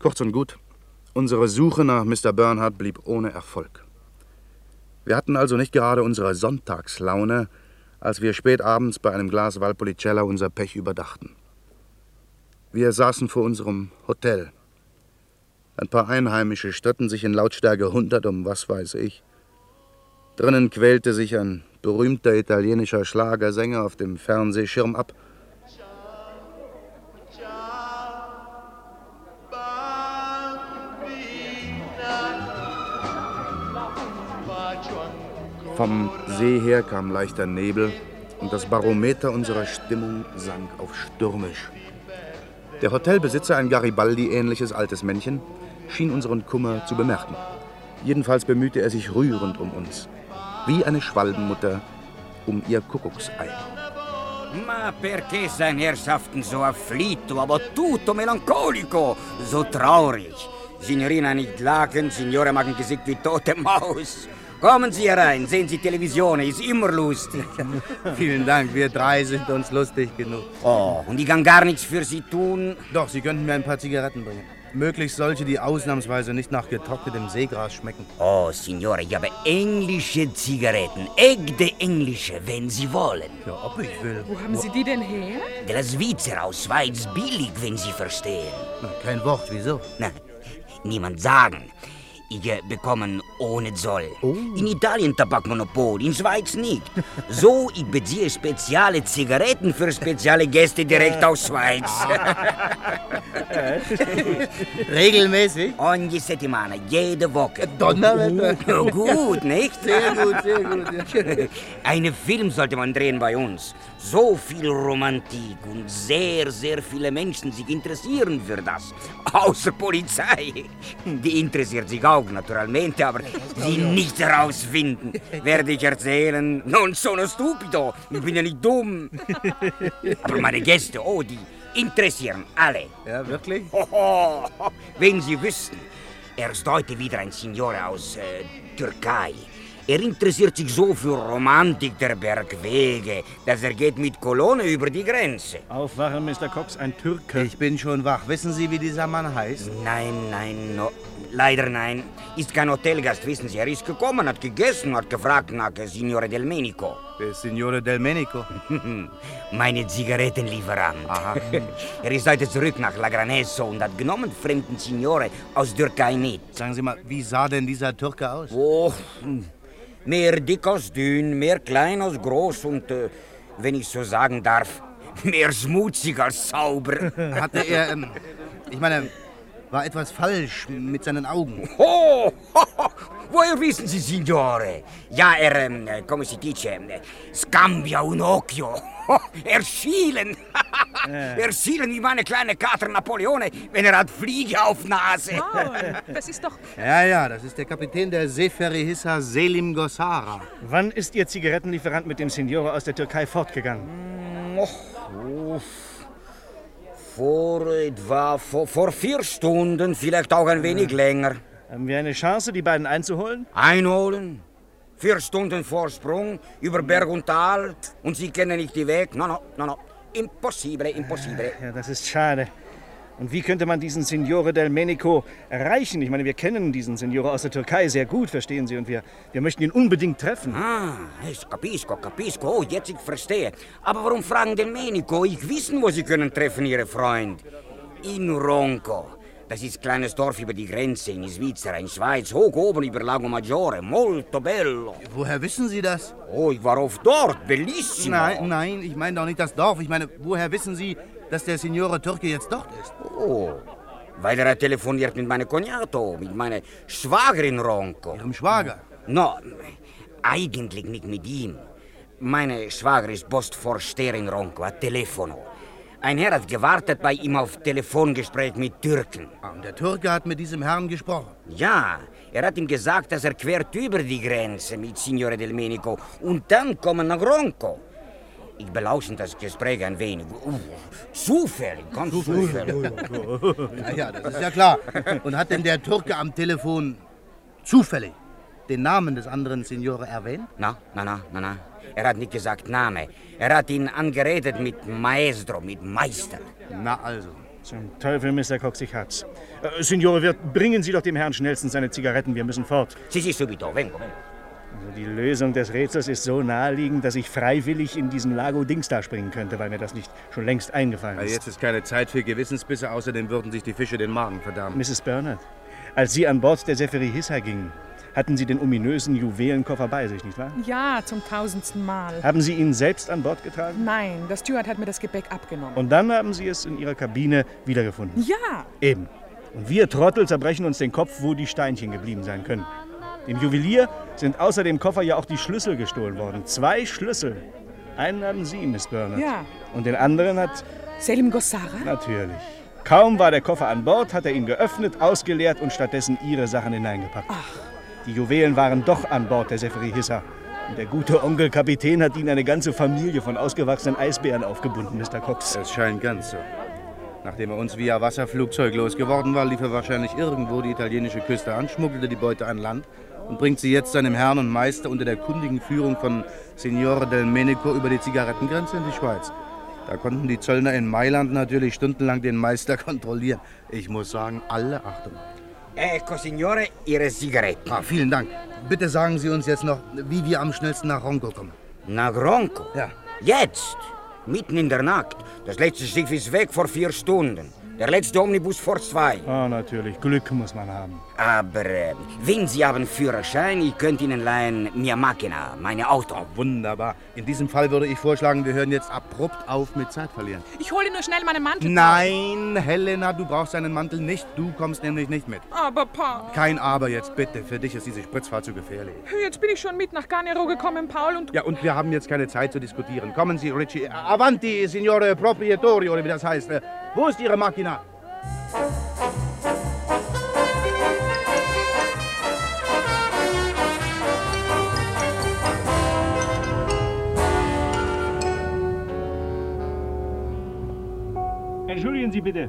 Kurz und gut, unsere Suche nach Mr. Bernhard blieb ohne Erfolg. Wir hatten also nicht gerade unsere Sonntagslaune, als wir spät abends bei einem Glas Valpolicella unser Pech überdachten. Wir saßen vor unserem Hotel. Ein paar Einheimische stritten sich in Lautstärke 100 um was weiß ich. Drinnen quälte sich ein berühmter italienischer Schlagersänger auf dem Fernsehschirm ab. Vom See her kam leichter Nebel und das Barometer unserer Stimmung sank auf stürmisch. Der Hotelbesitzer, ein Garibaldi-ähnliches altes Männchen, schien unseren Kummer zu bemerken. Jedenfalls bemühte er sich rührend um uns, wie eine Schwalbenmutter um ihr Kuckucksei. Ma perché sein Herrschaften so afflitto, aber tutto melancolico, so traurig? Signorina nicht lachen, Signore mag ein Gesicht wie tote Maus. Kommen Sie herein, sehen Sie Television, ist immer lustig. Vielen Dank, wir drei sind uns lustig genug. Oh, und ich kann gar nichts für Sie tun? Doch, Sie könnten mir ein paar Zigaretten bringen. Möglichst solche, die ausnahmsweise nicht nach getrocknetem Seegras schmecken. Oh, Signore, ich habe englische Zigaretten. Echte englische, wenn Sie wollen. Ja, ob ich will. Wo haben Sie die denn her? Der Schweizer aus Schweiz billig, wenn Sie verstehen. Na, kein Wort, wieso? Na, niemand sagen. Ich äh, bekomme ohne Zoll. In Italien Tabakmonopol, in Schweiz nicht. So, ich beziehe spezielle Zigaretten für spezielle Gäste direkt aus Schweiz. Regelmäßig? Ogni settimana, jede Woche. Donnerwetter. Oh, gut, nicht? Sehr gut, sehr gut. Einen Film sollte man drehen bei uns. So viel Romantik und sehr, sehr viele Menschen sich interessieren für das. Außer Polizei. Die interessiert sich auch naturalmente, aber sie nicht herausfinden. Werde ich erzählen? Non sono stupido. Ich bin ja nicht dumm. Aber meine Gäste, oh, die interessieren alle. Ja, wirklich? Hoho, wenn Sie wüssten, er ist heute wieder ein Signore aus äh, Türkei. Er interessiert sich so für Romantik der Bergwege, dass er geht mit Kolonne über die Grenze. Aufwachen, Mr. Cox, ein Türke. Ich bin schon wach. Wissen Sie, wie dieser Mann heißt? Nein, nein, no, leider nein. Ist kein Hotelgast, wissen Sie. Er ist gekommen, hat gegessen, hat gefragt nach äh, Signore Delmenico. Der Signore Delmenico. Meine Zigarettenlieferant. Aha. er ist heute zurück nach Lagranesso und hat genommen fremden Signore aus Türkei mit. Sagen Sie mal, wie sah denn dieser Türke aus? Oh, mehr dick als dünn, mehr klein als groß und, äh, wenn ich so sagen darf, mehr schmutzig als sauber. Hatte er, ähm, ich meine, war etwas falsch mit seinen Augen? Oh, woher wissen Sie, Signore? Ja, er, ähm, äh, come si dice, äh, scambia un occhio. Er schielen. Er schielen wie meine kleine Kater Napoleone, wenn er hat Fliege auf Nase. Paul, das ist doch... Ja, ja, das ist der Kapitän der Seferihissa Selim Gossara. Wann ist Ihr Zigarettenlieferant mit dem Signore aus der Türkei fortgegangen? Oh, vor etwa vor, vor vier Stunden, vielleicht auch ein wenig länger. Haben wir eine Chance, die beiden einzuholen? Einholen? Vier Stunden Vorsprung über Berg und Tal und Sie kennen nicht die Weg? No, no, no, no. Impossibile, impossibile. Ja, das ist schade. Und wie könnte man diesen Signore del Menico erreichen? Ich meine, wir kennen diesen Signore aus der Türkei sehr gut, verstehen Sie, und wir, wir möchten ihn unbedingt treffen. Ah, es capisco, capisco. Oh, jetzt ich verstehe. Aber warum fragen den Menico? Ich wissen, wo Sie können treffen, Ihre Freund. In Ronco. Das ist ein kleines Dorf über die Grenze in Svizzera, in Schweiz, hoch oben über Lago Maggiore. Molto bello. Woher wissen Sie das? Oh, ich war oft dort. Bellissimo. Nein, nein, ich meine doch nicht das Dorf. Ich meine, woher wissen Sie, dass der Signore Türke jetzt dort ist? Oh, weil er telefoniert mit meinem Cognato, mit meiner Schwagerin Ronco. Ihrem Schwager? No, eigentlich nicht mit ihm. Meine Schwager ist Postvorsteher in Ronco, hat Telefono. Ein Herr hat gewartet bei ihm auf Telefongespräch mit Türken. Und der Türke hat mit diesem Herrn gesprochen? Ja, er hat ihm gesagt, dass er quert über die Grenze mit Signore Del Menico und dann kommen nach Ronco. Ich belausche das Gespräch ein wenig. Uh, zufällig, ganz zufällig. Ja, ja, das ist ja klar. Und hat denn der Türke am Telefon zufällig den Namen des anderen Signore erwähnt? Na, na, na, na, na. Er hat nicht gesagt Name. Er hat ihn angeredet mit Maestro, mit Meister. Na also. Zum Teufel, Mr. Cox, ich hab's. Äh, Signore Wirt, bringen Sie doch dem Herrn schnellstens seine Zigaretten, wir müssen fort. Si, si, subito, vengo, vengo. Also die Lösung des Rätsels ist so naheliegend, dass ich freiwillig in diesen Lago Dings da springen könnte, weil mir das nicht schon längst eingefallen ist. jetzt ist keine Zeit für Gewissensbisse, außerdem würden sich die Fische den Magen verdammen. Mrs. Bernard, als Sie an Bord der Seferi Hissa gingen, hatten Sie den ominösen Juwelenkoffer bei sich, nicht wahr? Ja, zum tausendsten Mal. Haben Sie ihn selbst an Bord getragen? Nein, der Steward hat mir das Gepäck abgenommen. Und dann haben Sie es in Ihrer Kabine wiedergefunden? Ja, Eben. Und wir Trottel zerbrechen uns den Kopf, wo die Steinchen geblieben sein können. Dem Juwelier sind außer dem Koffer ja auch die Schlüssel gestohlen worden. Zwei Schlüssel. Einen haben Sie, Miss Bernard. Ja. Und den anderen hat... Selim Gossara? Natürlich. Kaum war der Koffer an Bord, hat er ihn geöffnet, ausgeleert und stattdessen Ihre Sachen hineingepackt. Die Juwelen waren doch an Bord der Seferi Hissa. Und der gute Onkel Kapitän hat Ihnen eine ganze Familie von ausgewachsenen Eisbären aufgebunden, Mr. Cox. Es scheint ganz so. Nachdem er uns via Wasserflugzeug losgeworden war, lief er wahrscheinlich irgendwo die italienische Küste an, schmuggelte die Beute an Land und bringt sie jetzt seinem Herrn und Meister unter der kundigen Führung von Signore del Menico über die Zigarettengrenze in die Schweiz. Da konnten die Zöllner in Mailand natürlich stundenlang den Meister kontrollieren. Ich muss sagen, alle Achtung. Ecco, Signore, Ihre Zigaretten. Ah, vielen Dank. Bitte sagen Sie uns jetzt noch, wie wir am schnellsten nach Ronco kommen. Nach Ronco? Ja. Jetzt? Mitten in der Nacht. Das letzte Schiff ist weg vor vier Stunden. Der letzte Omnibus vor zwei. Ah, natürlich. Glück muss man haben. Aber äh, wenn Sie haben Führerschein, ich könnte Ihnen leihen Mia Machina, meine Auto. Oh, wunderbar. In diesem Fall würde ich vorschlagen, wir hören jetzt abrupt auf mit Zeit verlieren. Ich hole nur schnell meinen Mantel. Nein, Helena, du brauchst deinen Mantel nicht. Du kommst nämlich nicht mit. Aber, Pa. Kein Aber jetzt, bitte. Für dich ist diese Spritzfahrt zu gefährlich. Jetzt bin ich schon mit nach Garnero gekommen, Paul, und... Ja, und wir haben jetzt keine Zeit zu diskutieren. Kommen Sie, Richie. Avanti, Signore Proprietore, oder wie das heißt. Wo ist Ihre Machina? Entschuldigen Sie bitte.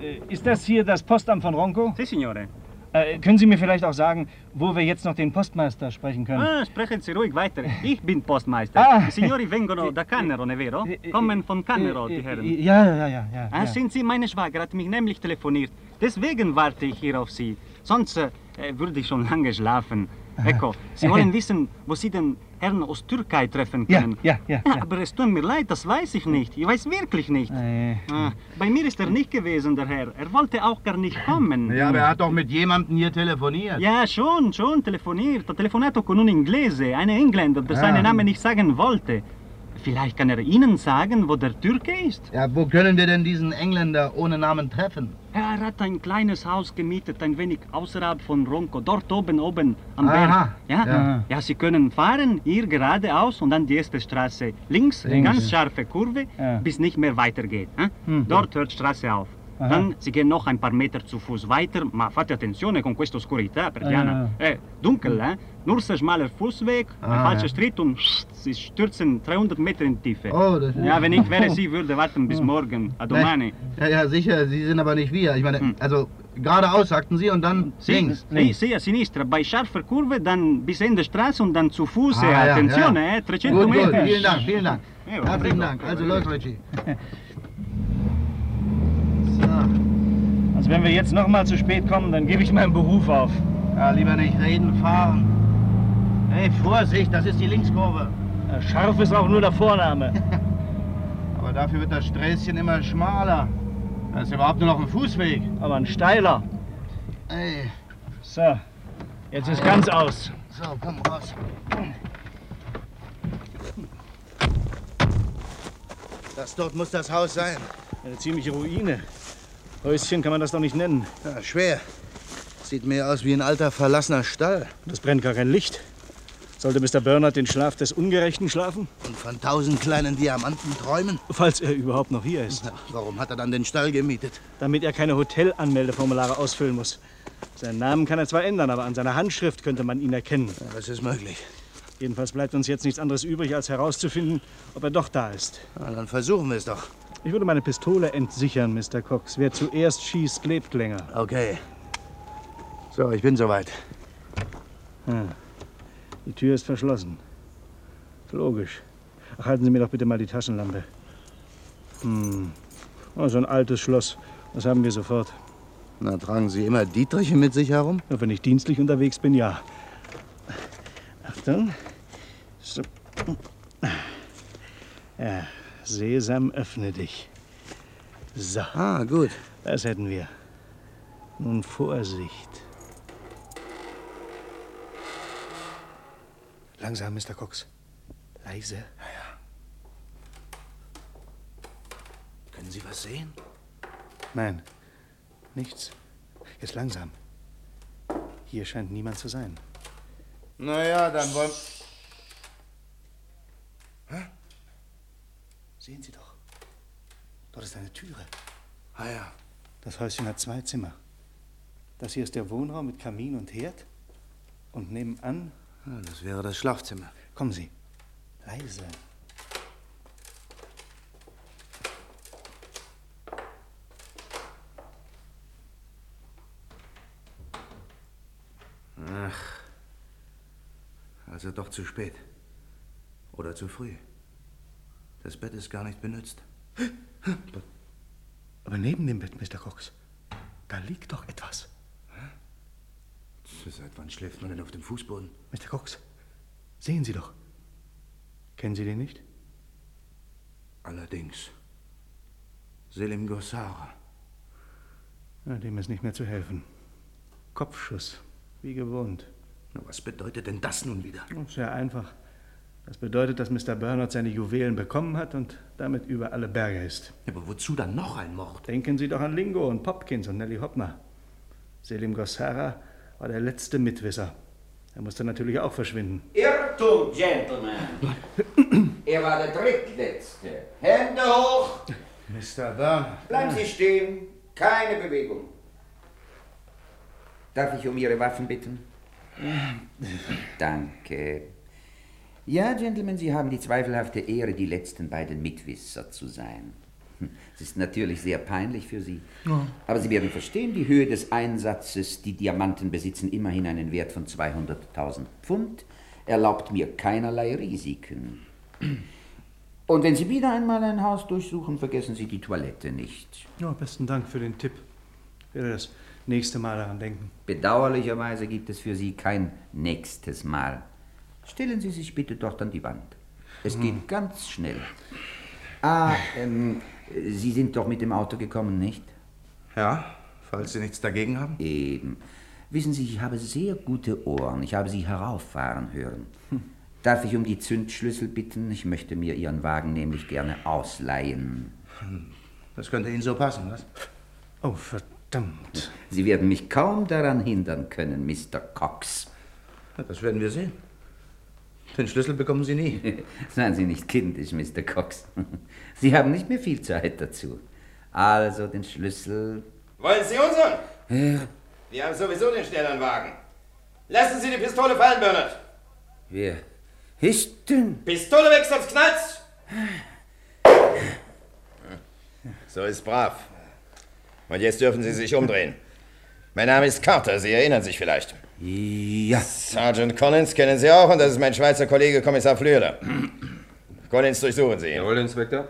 Äh, Ist das hier das Postamt von Ronco? Si, signore. Äh, können Sie mir vielleicht auch sagen, wo wir jetzt noch den Postmeister sprechen können? Ah, sprechen Sie ruhig weiter. Ich bin Postmeister. Ah. Die Signori vengono da Cannero, ne vero? Kommen von Cannero, die Herren. Ja, ja, ja, ja. Ah, ja. sind Sie, meine Schwager hat mich nämlich telefoniert. Deswegen warte ich hier auf Sie. Sonst äh, würde ich schon lange schlafen. Ecco, Sie wollen wissen, wo Sie den Herrn aus Türkei treffen Ja, können. ja, ja, ja. Aber es tut mir leid, das weiß ich nicht. Ich weiß wirklich nicht. Äh, Ah, bei mir ist er nicht gewesen, der Herr. Er wollte auch gar nicht kommen. Ja, aber er hat doch mit jemandem hier telefoniert. Ja, schon, schon telefoniert. Ha telefonato con un inglese, einen Engländer, der Ah. seinen Namen nicht sagen wollte. Vielleicht kann er Ihnen sagen, wo der Türke ist. Ja, wo können wir denn diesen Engländer ohne Namen treffen? Er hat ein kleines Haus gemietet, ein wenig außerhalb von Ronco, dort oben, oben am Aha, Berg. Ja? ja. ja, Sie können fahren, hier geradeaus und dann die erste Straße links, Links, ganz scharfe Kurve, Ja. bis nicht mehr weitergeht. Hm? Mhm. Dort hört Straße auf. Aha. Sie gehen noch ein paar Meter zu Fuß weiter, ma fate attenzione con questa oscurità, perdiana. Ah. Eh, dunkel, eh? Nur so schmaler Fußweg, ein Ah, falscher ja. Schritt und Sie stürzen 300 Meter in Tiefe. Oh, das Ja, wenn ich wäre Sie, würde warten bis morgen. A domani. Ja, ja, sicher, Sie sind aber nicht wir. Ich meine, also geradeaus sagten Sie und dann Sì, links. sì, sì, a sinistra, bei scharfer Kurve, dann bis Ende Straße und dann zu Fuß. Ah, ja, attenzione, ja. eh, 300 Gut, gut, Meter. vielen Dank, vielen Dank. Ja, Herzlichen prego. Dank. Also los, Richie. Also wenn wir jetzt noch mal zu spät kommen, dann gebe ich meinen Beruf auf. Ja, lieber nicht reden, fahren. Hey, Vorsicht, das ist die Linkskurve. Äh, Scharf ist auch nur der Vorname. Aber dafür wird das Sträßchen immer schmaler. Das ist überhaupt nur noch ein Fußweg. Aber ein steiler. Ey, So, jetzt ist ganz aus. so, komm raus. Das dort muss das Haus sein. Eine ziemliche Ruine. Häuschen kann man das doch nicht nennen. Ja, schwer. Sieht mehr aus wie ein alter verlassener Stall. Das brennt gar kein Licht. Sollte Mr. Bernard den Schlaf des Ungerechten schlafen? Und von tausend kleinen Diamanten träumen? Falls er überhaupt noch hier ist. Na, warum hat er dann den Stall gemietet? Damit er keine Hotelanmeldeformulare ausfüllen muss. Seinen Namen kann er zwar ändern, aber an seiner Handschrift könnte man ihn erkennen. Ja, das ist möglich. Jedenfalls bleibt uns jetzt nichts anderes übrig, als herauszufinden, ob er doch da ist. Na, dann versuchen wir es doch. Ich würde meine Pistole entsichern, Mr. Cox. Wer zuerst schießt, lebt länger. Okay. So, ich bin soweit. Ah, die Tür ist verschlossen. Logisch. Ach, halten Sie mir doch bitte mal die Taschenlampe. Hm. Oh, so ein altes Schloss. Das haben wir sofort. Na, tragen Sie immer Dietriche mit sich herum? Ja, wenn ich dienstlich unterwegs bin, ja. Achtung. So. Ja, Sesam, öffne dich. So. Ah, gut. Das hätten wir. Nun Vorsicht. Langsam, Mr. Cox. Leise. Ja, ja. Können Sie was sehen? Nein, nichts. Jetzt langsam. Hier scheint niemand zu sein. Na ja, dann wollen... Sehen Sie doch. Dort ist eine Türe. Ah ja. Das Häuschen hat zwei Zimmer. Das hier ist der Wohnraum mit Kamin und Herd. Und nebenan. Ah, das wäre das Schlafzimmer. Kommen Sie. Leise. Ach. Also doch zu spät. Oder zu früh. Das Bett ist gar nicht benutzt. Aber neben dem Bett, Mr. Cox, da liegt doch etwas. Seit wann schläft man denn auf dem Fußboden? Mr. Cox, sehen Sie doch. Kennen Sie den nicht? Allerdings. Selim Gossara. Ja, dem ist nicht mehr zu helfen. Kopfschuss, wie gewohnt. Na, was bedeutet denn das nun wieder? Sehr einfach. Das bedeutet, dass Mr. Bernard seine Juwelen bekommen hat und damit über alle Berge ist. Aber wozu dann noch ein Mord? Denken Sie doch an Lingo und Popkins und Nelly Hopner. Selim Gossara war der letzte Mitwisser. Er musste natürlich auch verschwinden. Irrtum, Gentlemen. er war der drittletzte. Hände hoch. Mr. Bernard. Bleiben Sie stehen. Keine Bewegung. Darf ich um Ihre Waffen bitten? Danke. Ja, Gentlemen, Sie haben die zweifelhafte Ehre, die letzten beiden Mitwisser zu sein. Hm, Es ist natürlich sehr peinlich für Sie. Ja. Aber Sie werden verstehen, die Höhe des Einsatzes, die Diamanten besitzen immerhin einen Wert von 200.000 Pfund, erlaubt mir keinerlei Risiken. Und wenn Sie wieder einmal ein Haus durchsuchen, vergessen Sie die Toilette nicht. Ja, besten Dank für den Tipp. Ich werde das nächste Mal daran denken. Bedauerlicherweise gibt es für Sie kein nächstes Mal. Stellen Sie sich bitte dort an die Wand. Es geht ganz schnell. Ah, ähm, Sie sind doch mit dem Auto gekommen, nicht? Ja, falls Sie nichts dagegen haben. Eben. Wissen Sie, ich habe sehr gute Ohren. Ich habe Sie herauffahren hören. Darf ich um die Zündschlüssel bitten? Ich möchte mir Ihren Wagen nämlich gerne ausleihen. Das könnte Ihnen so passen, was? Oh, verdammt. Sie werden mich kaum daran hindern können, Mr. Cox. Das werden wir sehen. Den Schlüssel bekommen Sie nie. Seien Sie nicht kindisch, Mr. Cox. Sie haben nicht mehr viel Zeit dazu. Also den Schlüssel. Wollen Sie unseren? Ja, Wir haben sowieso den schnelleren Wagen. Lassen Sie die Pistole fallen, Bernard. wer ist denn? Pistole weg, sonst knallt's. So ist brav. Und jetzt dürfen Sie sich umdrehen. Mein Name ist Carter, Sie erinnern sich vielleicht. Ja. Sergeant Collins kennen Sie auch und das ist mein Schweizer Kollege Kommissar Flöder. Collins, durchsuchen Sie ihn. Jawohl, Inspektor.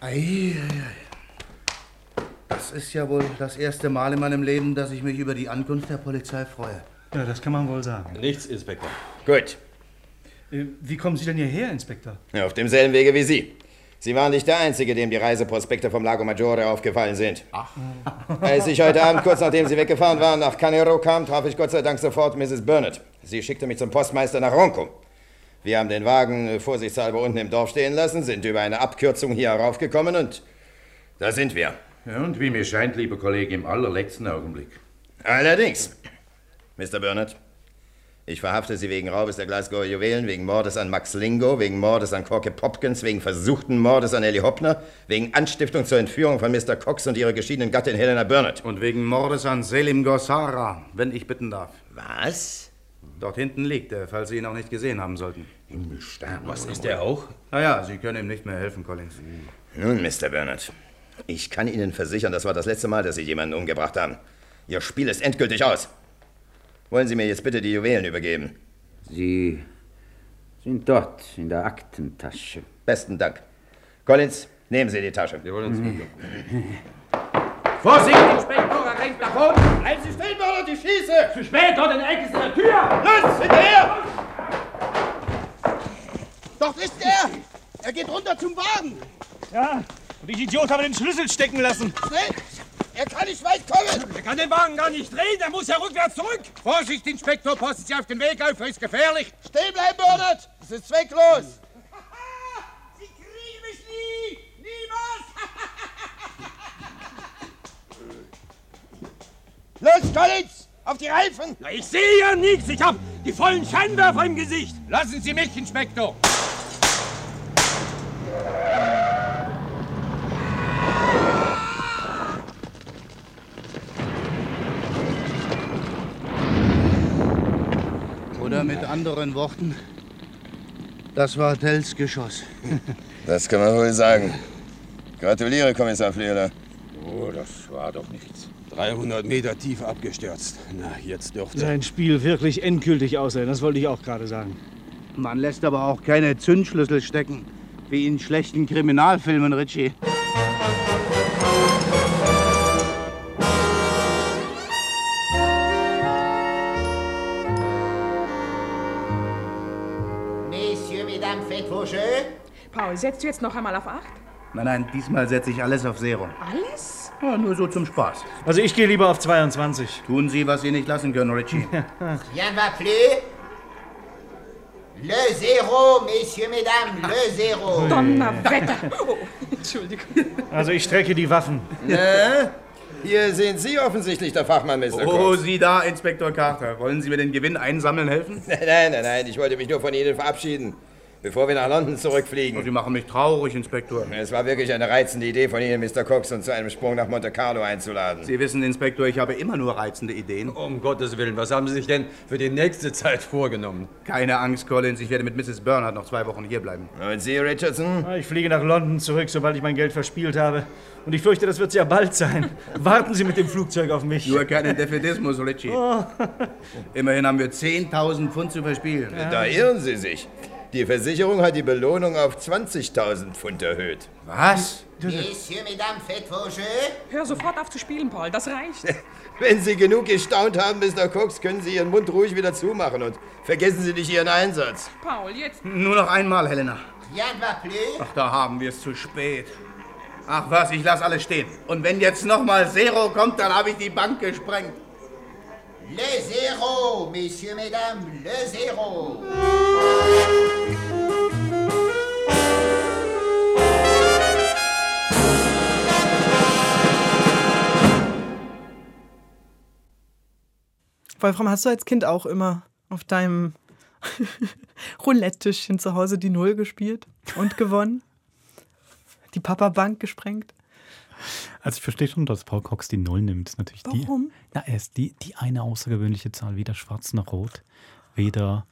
Ei, ei, ei. Das ist ja wohl das erste Mal in meinem Leben, dass ich mich über die Ankunft der Polizei freue. Ja, das kann man wohl sagen. Nichts, Inspektor. Gut. Äh, Wie kommen Sie denn hierher, Inspektor? Ja, auf demselben Wege wie Sie. Sie waren nicht der Einzige, dem die Reiseprospekte vom Lago Maggiore aufgefallen sind. Ach. Als ich heute Abend, kurz nachdem Sie weggefahren waren, nach Canero kam, traf ich Gott sei Dank sofort Mrs. Burnett. Sie schickte mich zum Postmeister nach Ronco. Wir haben den Wagen äh, vorsichtshalber unten im Dorf stehen lassen, sind über eine Abkürzung hier heraufgekommen und da sind wir. Ja, und wie mir scheint, lieber Kollege, im allerletzten Augenblick. Allerdings. Mr. Burnett, ich verhafte Sie wegen Raubes der Glasgower Juwelen, wegen Mordes an Max Lingo, wegen Mordes an Corke Popkins, wegen versuchten Mordes an Ellie Hoppner, wegen Anstiftung zur Entführung von Mr. Cox und ihrer geschiedenen Gattin Helena Burnett. Und wegen Mordes an Selim Gossara, wenn ich bitten darf. Was? Dort hinten liegt er, falls Sie ihn noch nicht gesehen haben sollten. Was ist er auch? Naja, Sie können ihm nicht mehr helfen, Collins. Nun, Mr. Burnett, ich kann Ihnen versichern, das war das letzte Mal, dass Sie jemanden umgebracht haben. Ihr Spiel ist endgültig aus. Wollen Sie mir jetzt bitte die Juwelen übergeben? Sie sind dort in der Aktentasche. Besten Dank. Collins, nehmen Sie die Tasche. Jawohl, Inspektor. Vorsicht, Inspektor, er rennt nach oben! Bleiben Sie stehen, Bernard, ich schieße! Zu spät, dort in der Ecke ist eine Tür! Los, hinterher! Dort ist er! Er geht runter zum Wagen! Ja, und ich Idiot habe den Schlüssel stecken lassen. Schnell! Er kann nicht weit kommen! Er kann den Wagen gar nicht drehen, er muss ja rückwärts zurück. Vorsicht, Inspektor, passen Sie auf den Weg auf, er ist gefährlich! Stehen bleiben, Bernard! Das ist zwecklos! Sie kriegen mich nie! Niemals! Los, Collins! Auf die Reifen! Na, ich sehe ja nichts, ich hab die vollen Scheinwerfer im Gesicht. Lassen Sie mich, Inspektor! Oder mit anderen Worten, das war Tells Geschoss. Das kann man wohl sagen. Gratuliere, Kommissar Flöder. Oh, das war doch nichts. 300 Meter tief abgestürzt. Na, jetzt dürfte... Sein Spiel wirklich endgültig aussehen, das wollte ich auch gerade sagen. Man lässt aber auch keine Zündschlüssel stecken, wie in schlechten Kriminalfilmen, Richie. Setzt du jetzt noch einmal auf acht? Nein, nein, diesmal setze ich alles auf Zero. Alles? Ja, nur so zum Spaß. Also ich gehe lieber auf 22. Tun Sie, was Sie nicht lassen können, Richie. Rien va plus. Le zéro, messieurs, mesdames, le zéro. Donnerwetter! Oh, Entschuldigung. Also ich strecke die Waffen. Ne? Hier sind Sie offensichtlich der Fachmann, Mr. Oh, Cox. Sie da, Inspektor Carter. Wollen Sie mir den Gewinn einsammeln helfen? Nein, nein, nein, nein, ich wollte mich nur von Ihnen verabschieden, bevor wir nach London zurückfliegen. Sie machen mich traurig, Inspektor. Es war wirklich eine reizende Idee von Ihnen, Mr. Cox, uns zu einem Sprung nach Monte Carlo einzuladen. Sie wissen, Inspektor, ich habe immer nur reizende Ideen. Um Gottes Willen, was haben Sie sich denn für die nächste Zeit vorgenommen? Keine Angst, Collins, ich werde mit Mrs. Bernard noch zwei Wochen hierbleiben. Und Sie, Richardson? Ich fliege nach London zurück, sobald ich mein Geld verspielt habe. Und ich fürchte, das wird sehr bald sein. Warten Sie mit dem Flugzeug auf mich. Nur keinen Defetismus, Richie. Oh. Immerhin haben wir 10.000 Pfund zu verspielen. Da irren Sie sich. Die Versicherung hat die Belohnung auf 20.000 Pfund erhöht. Was? Messieurs, mesdames, faites vos jeux. Hör sofort auf zu spielen, Paul, das reicht. Wenn Sie genug gestaunt haben, Mr. Cox, können Sie Ihren Mund ruhig wieder zumachen und vergessen Sie nicht Ihren Einsatz. Paul, jetzt. Nur noch einmal, Helena. Plus. Ach, da haben wir es zu spät. Ach was, ich lasse alles stehen. Und wenn jetzt noch mal Zero kommt, dann habe ich die Bank gesprengt. Le zéro, messieurs, mesdames, le zéro. Wolfram, hast du als Kind auch immer auf deinem Roulette-Tischchen zu Hause die Null gespielt und gewonnen? Die Papa-Bank gesprengt? Also ich verstehe schon, dass Paul Cox die Null nimmt. Natürlich Warum? Die, na, er ist die, die eine außergewöhnliche Zahl, weder schwarz noch rot, weder,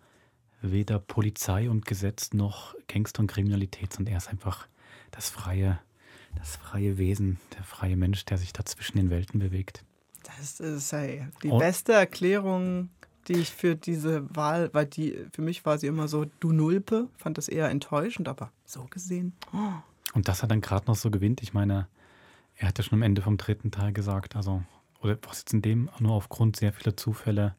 weder Polizei und Gesetz noch Gangster und Kriminalität, sondern er ist einfach das freie, das freie Wesen, der freie Mensch, der sich da zwischen den Welten bewegt. Das ist ey, die Und- beste Erklärung, die ich für diese Wahl, weil die für mich war sie immer so, du Nulpe, fand das eher enttäuschend, aber so gesehen. Oh. Und dass er dann gerade noch so gewinnt, ich meine, er hat ja schon am Ende vom dritten Teil gesagt, also, oder was jetzt in dem, nur aufgrund sehr vieler Zufälle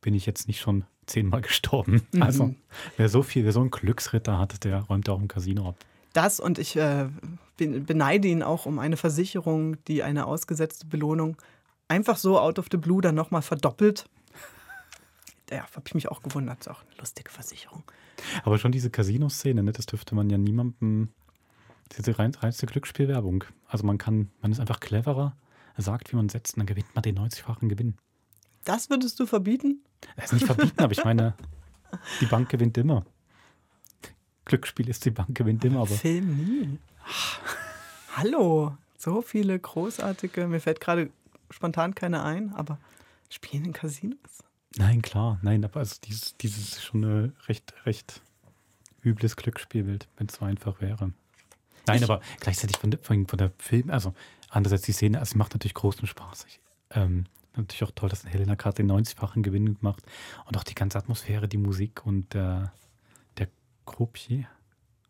bin ich jetzt nicht schon zehnmal gestorben. Mhm. Also, wer so viel, wer so einen Glücksritter hat, der räumt auch im Casino ab. Das und ich äh, beneide ihn auch um eine Versicherung, die eine ausgesetzte Belohnung einfach so out of the blue dann nochmal verdoppelt. Ja, habe ich mich auch gewundert. Ist auch eine lustige Versicherung. Aber schon diese Casino-Szene, ne, das dürfte man ja niemandem, diese rein, reinste Glücksspielwerbung. Also man kann, man ist einfach cleverer, er sagt, wie man setzt, und dann gewinnt man den 90-fachen Gewinn. Das würdest du verbieten? Das ist nicht verbieten, aber ich meine, die Bank gewinnt immer. Glücksspiel ist die Bank gewinnt immer, aber. Film nie. Hallo, so viele großartige, mir fällt gerade spontan keine ein, aber spielen in Casinos? Nein, klar, nein, aber also dieses, dieses ist schon ein recht, recht übles Glücksspielbild, wenn es so einfach wäre. Nein, Ich- aber gleichzeitig von, der- von, von der Film, also andererseits die Szene, also es macht natürlich großen Spaß. Ich, ähm, natürlich auch toll, dass Helena gerade den 90-fachen Gewinn macht und auch die ganze Atmosphäre, die Musik und der, der Croupier,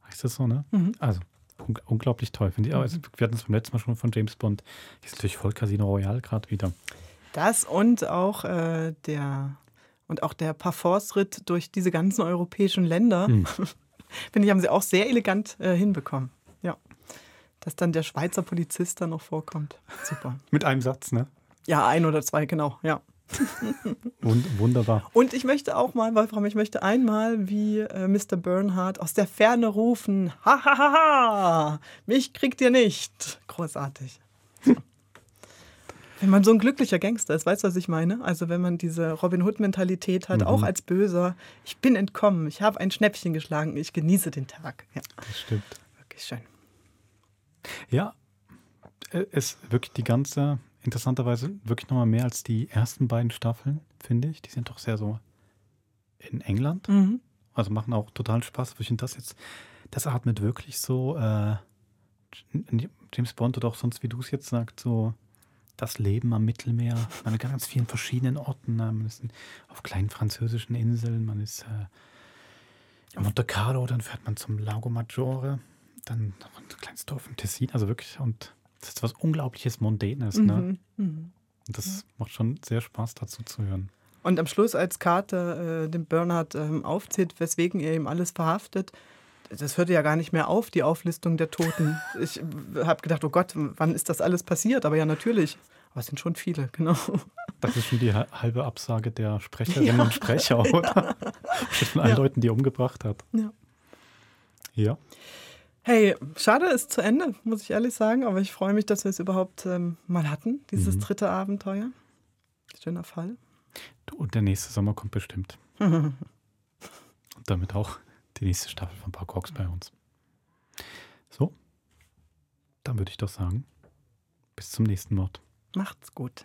heißt das so, ne? Mhm. Also un unglaublich toll, finde ich. Aber es- wir hatten es beim letzten Mal schon von James Bond. Hier ist natürlich voll Casino Royale gerade wieder. Das und auch äh, der und auch der Parforce-Ritt durch diese ganzen europäischen Länder, Hm. finde ich, haben sie auch sehr elegant äh, hinbekommen. Dass dann der Schweizer Polizist da noch vorkommt. Super. Mit einem Satz, ne? Ja, ein oder zwei, genau, ja. Wund wunderbar. Und ich möchte auch mal, Wolfram, ich möchte einmal wie äh, Mr. Bernhard aus der Ferne rufen: Ha, ha, ha, ha! Mich kriegt ihr nicht. Großartig. Wenn man so ein glücklicher Gangster ist, weißt du, was ich meine? Also, wenn man diese Robin Hood-Mentalität hat, Mhm. auch als Böser: Ich bin entkommen, ich habe ein Schnäppchen geschlagen, ich genieße den Tag. Ja, Das stimmt. wirklich schön. Ja, äh, es wirklich die ganze, interessanterweise wirklich nochmal mehr als die ersten beiden Staffeln, finde ich. Die sind doch sehr so in England. Mhm. Also machen auch total Spaß. Ich finde das jetzt, das atmet wirklich so äh, James Bond oder auch sonst, wie du es jetzt sagst, so das Leben am Mittelmeer, an ganz vielen verschiedenen Orten. äh, Man ist in, auf kleinen französischen Inseln, man ist äh, Monte Carlo, dann fährt man zum Lago Maggiore, dann noch ein kleines Dorf im Tessin, also wirklich, und das ist was Unglaubliches Mondänes, ne? Mhm, mhm. Und das macht schon sehr Spaß, dazu zu hören. Und am Schluss, als Carter äh, dem Bernhard ähm, aufzählt, weswegen er ihm alles verhaftet, das hörte ja gar nicht mehr auf, die Auflistung der Toten. Ich habe gedacht, oh Gott, wann ist das alles passiert? Aber ja, natürlich. Aber es sind schon viele, genau. Das ist schon die ha- halbe Absage der Sprecherinnen Ja. und Sprecher, oder? Von allen Ja. Leuten, die er umgebracht hat. Ja. Ja. Hey, schade ist zu Ende, muss ich ehrlich sagen, aber ich freue mich, dass wir es überhaupt ähm, mal hatten, dieses Mhm. dritte Abenteuer. Schöner Fall. Und der nächste Sommer kommt bestimmt. Und damit auch die nächste Staffel von Park Hawks bei uns. So, dann würde ich doch sagen, bis zum nächsten Mord. Macht's gut.